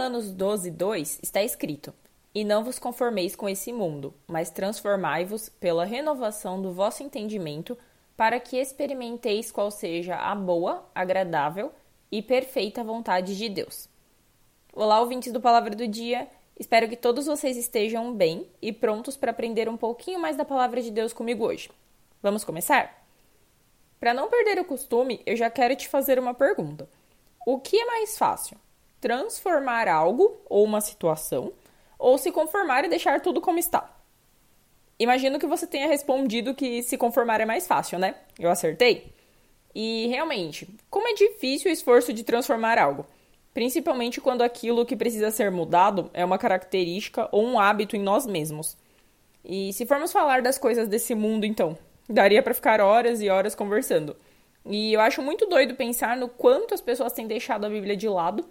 Romanos 12, 2 está escrito: E não vos conformeis com esse mundo, mas transformai-vos pela renovação do vosso entendimento, para que experimenteis qual seja a boa, agradável e perfeita vontade de Deus. Olá, ouvintes do Palavra do Dia. Espero que todos vocês estejam bem e prontos para aprender um pouquinho mais da palavra de Deus comigo hoje. Vamos começar? Para não perder o costume, eu já quero te fazer uma pergunta. O que é mais fácil? Transformar algo ou uma situação ou se conformar e deixar tudo como está? Imagino que você tenha respondido que se conformar é mais fácil, né? Eu acertei? E realmente, como é difícil o esforço de transformar algo, principalmente quando aquilo que precisa ser mudado é uma característica ou um hábito em nós mesmos. E se formos falar das coisas desse mundo, então, daria para ficar horas e horas conversando. E eu acho muito doido pensar no quanto as pessoas têm deixado a Bíblia de lado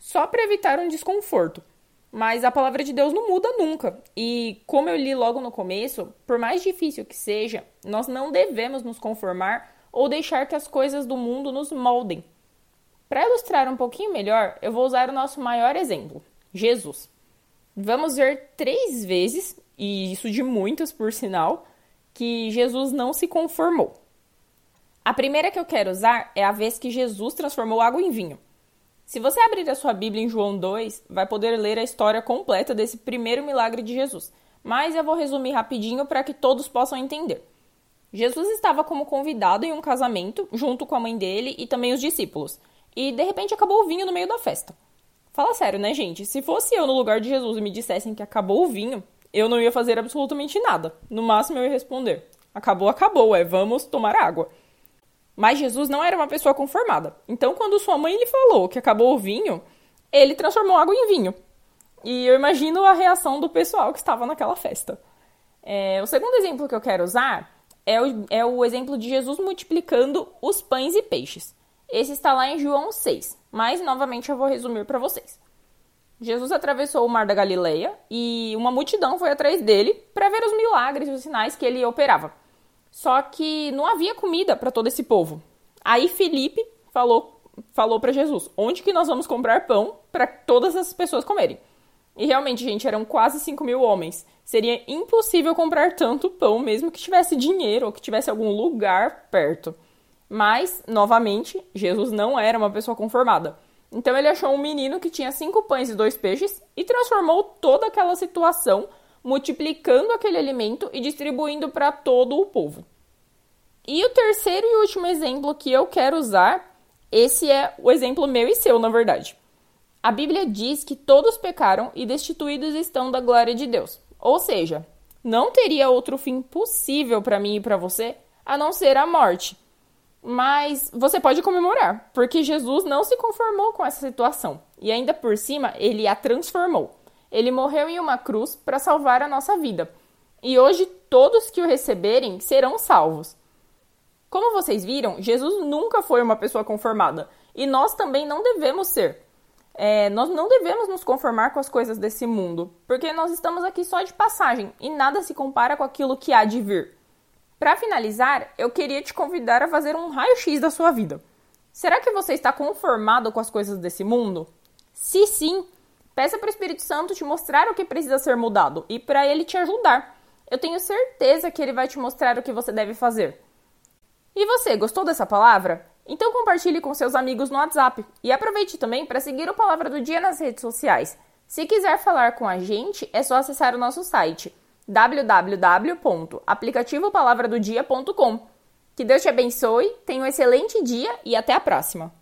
só para evitar um desconforto. Mas a palavra de Deus não muda nunca. E como eu li logo no começo, por mais difícil que seja, nós não devemos nos conformar ou deixar que as coisas do mundo nos moldem. Para ilustrar um pouquinho melhor, eu vou usar o nosso maior exemplo, Jesus. Vamos ver três vezes, e isso de muitas por sinal, que Jesus não se conformou. A primeira que eu quero usar é a vez que Jesus transformou água em vinho. Se você abrir a sua Bíblia em João 2, vai poder ler a história completa desse primeiro milagre de Jesus. Mas eu vou resumir rapidinho para que todos possam entender. Jesus estava como convidado em um casamento, junto com a mãe dele e também os discípulos. E de repente acabou o vinho no meio da festa. Fala sério, né, gente? Se fosse eu no lugar de Jesus e me dissessem que acabou o vinho, eu não ia fazer absolutamente nada. No máximo eu ia responder: acabou, acabou, é vamos tomar água. Mas Jesus não era uma pessoa conformada. Então, quando sua mãe lhe falou que acabou o vinho, ele transformou água em vinho. E eu imagino a reação do pessoal que estava naquela festa. É, o segundo exemplo que eu quero usar é o, é o exemplo de Jesus multiplicando os pães e peixes. Esse está lá em João 6, mas novamente eu vou resumir para vocês. Jesus atravessou o mar da Galileia e uma multidão foi atrás dele para ver os milagres e os sinais que ele operava. Só que não havia comida para todo esse povo. Aí Felipe falou falou para Jesus: "Onde que nós vamos comprar pão para todas essas pessoas comerem?" E realmente, gente, eram quase 5 mil homens. Seria impossível comprar tanto pão, mesmo que tivesse dinheiro ou que tivesse algum lugar perto. Mas, novamente, Jesus não era uma pessoa conformada. Então ele achou um menino que tinha cinco pães e dois peixes e transformou toda aquela situação, multiplicando aquele alimento e distribuindo para todo o povo. E o terceiro e último exemplo que eu quero usar, esse é o exemplo meu e seu, na verdade. A Bíblia diz que todos pecaram e destituídos estão da glória de Deus. Ou seja, não teria outro fim possível para mim e para você a não ser a morte. Mas você pode comemorar, porque Jesus não se conformou com essa situação e ainda por cima ele a transformou. Ele morreu em uma cruz para salvar a nossa vida. E hoje todos que o receberem serão salvos. Como vocês viram, Jesus nunca foi uma pessoa conformada e nós também não devemos ser. É, nós não devemos nos conformar com as coisas desse mundo, porque nós estamos aqui só de passagem e nada se compara com aquilo que há de vir. Para finalizar, eu queria te convidar a fazer um raio-x da sua vida. Será que você está conformado com as coisas desse mundo? Se sim, peça para o Espírito Santo te mostrar o que precisa ser mudado e para ele te ajudar. Eu tenho certeza que ele vai te mostrar o que você deve fazer. E você, gostou dessa palavra? Então compartilhe com seus amigos no WhatsApp e aproveite também para seguir o Palavra do Dia nas redes sociais. Se quiser falar com a gente, é só acessar o nosso site www.aplicativopalavradodia.com. Que Deus te abençoe, tenha um excelente dia e até a próxima!